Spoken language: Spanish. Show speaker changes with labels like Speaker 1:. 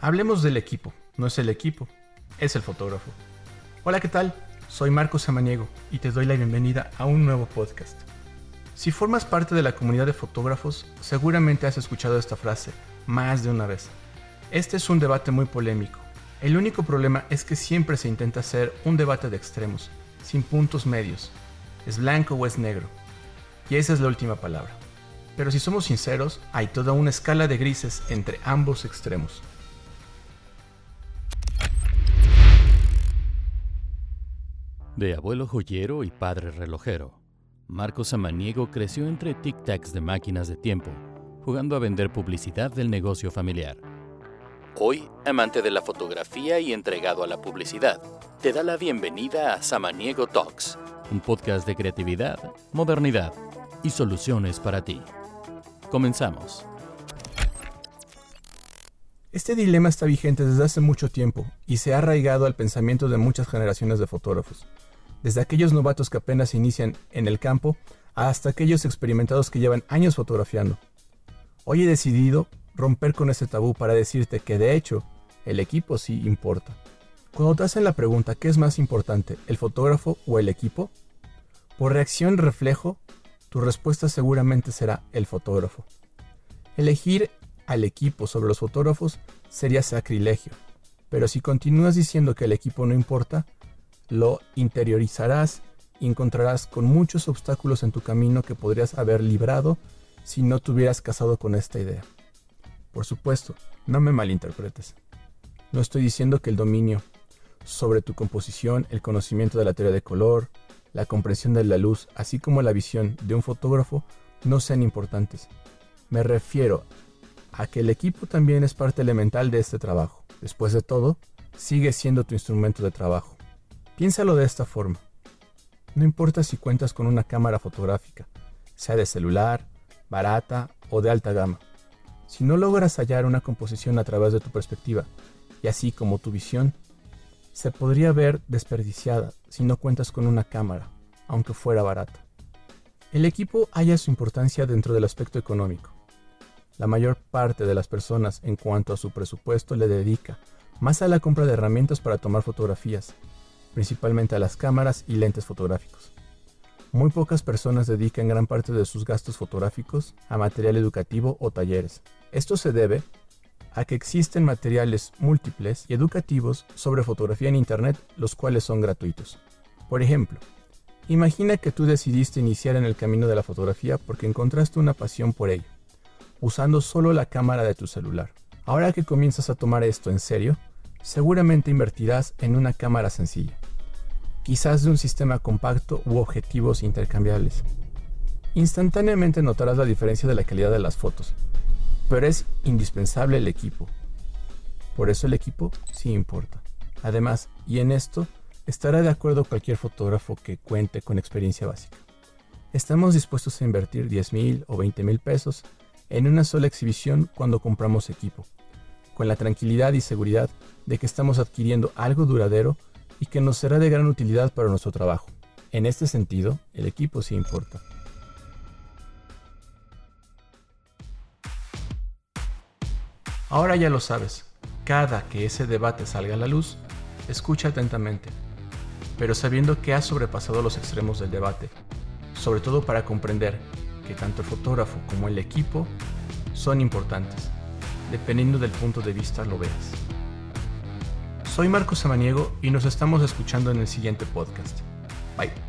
Speaker 1: Hablemos del equipo. No es el equipo, es el fotógrafo. Hola, ¿qué tal? Soy Marcos Samaniego y te doy la bienvenida a un nuevo podcast. Si formas parte de la comunidad de fotógrafos, seguramente has escuchado esta frase más de una vez. Este es un debate muy polémico. El único problema es que siempre se intenta hacer un debate de extremos, sin puntos medios. ¿Es blanco o es negro? Y esa es la última palabra. Pero si somos sinceros, hay toda una escala de grises entre ambos extremos.
Speaker 2: De abuelo joyero y padre relojero, Marco Samaniego creció entre tic-tacs de máquinas de tiempo, jugando a vender publicidad del negocio familiar. Hoy, amante de la fotografía y entregado a la publicidad, te da la bienvenida a Samaniego Talks, un podcast de creatividad, modernidad y soluciones para ti. Comenzamos.
Speaker 1: Este dilema está vigente desde hace mucho tiempo y se ha arraigado al pensamiento de muchas generaciones de fotógrafos desde aquellos novatos que apenas inician en el campo hasta aquellos experimentados que llevan años fotografiando. Hoy he decidido romper con ese tabú para decirte que de hecho el equipo sí importa. Cuando te hacen la pregunta ¿qué es más importante, el fotógrafo o el equipo? Por reacción reflejo, tu respuesta seguramente será el fotógrafo. Elegir al equipo sobre los fotógrafos sería sacrilegio, pero si continúas diciendo que el equipo no importa, lo interiorizarás y encontrarás con muchos obstáculos en tu camino que podrías haber librado si no te hubieras casado con esta idea. Por supuesto, no me malinterpretes. No estoy diciendo que el dominio sobre tu composición, el conocimiento de la teoría de color, la comprensión de la luz, así como la visión de un fotógrafo, no sean importantes. Me refiero a que el equipo también es parte elemental de este trabajo. Después de todo, sigue siendo tu instrumento de trabajo. Piénsalo de esta forma. No importa si cuentas con una cámara fotográfica, sea de celular, barata o de alta gama. Si no logras hallar una composición a través de tu perspectiva, y así como tu visión, se podría ver desperdiciada si no cuentas con una cámara, aunque fuera barata. El equipo halla su importancia dentro del aspecto económico. La mayor parte de las personas en cuanto a su presupuesto le dedica más a la compra de herramientas para tomar fotografías principalmente a las cámaras y lentes fotográficos. Muy pocas personas dedican gran parte de sus gastos fotográficos a material educativo o talleres. Esto se debe a que existen materiales múltiples y educativos sobre fotografía en Internet, los cuales son gratuitos. Por ejemplo, imagina que tú decidiste iniciar en el camino de la fotografía porque encontraste una pasión por ello, usando solo la cámara de tu celular. Ahora que comienzas a tomar esto en serio, seguramente invertirás en una cámara sencilla, quizás de un sistema compacto u objetivos intercambiables. Instantáneamente notarás la diferencia de la calidad de las fotos, pero es indispensable el equipo. Por eso el equipo sí importa. Además, y en esto, estará de acuerdo cualquier fotógrafo que cuente con experiencia básica. Estamos dispuestos a invertir 10 mil o 20 mil pesos en una sola exhibición cuando compramos equipo, con la tranquilidad y seguridad de que estamos adquiriendo algo duradero y que nos será de gran utilidad para nuestro trabajo. En este sentido, el equipo sí importa. Ahora ya lo sabes, cada que ese debate salga a la luz, escucha atentamente, pero sabiendo que has sobrepasado los extremos del debate, sobre todo para comprender que tanto el fotógrafo como el equipo son importantes dependiendo del punto de vista lo veas. Soy Marcos Samaniego y nos estamos escuchando en el siguiente podcast. Bye.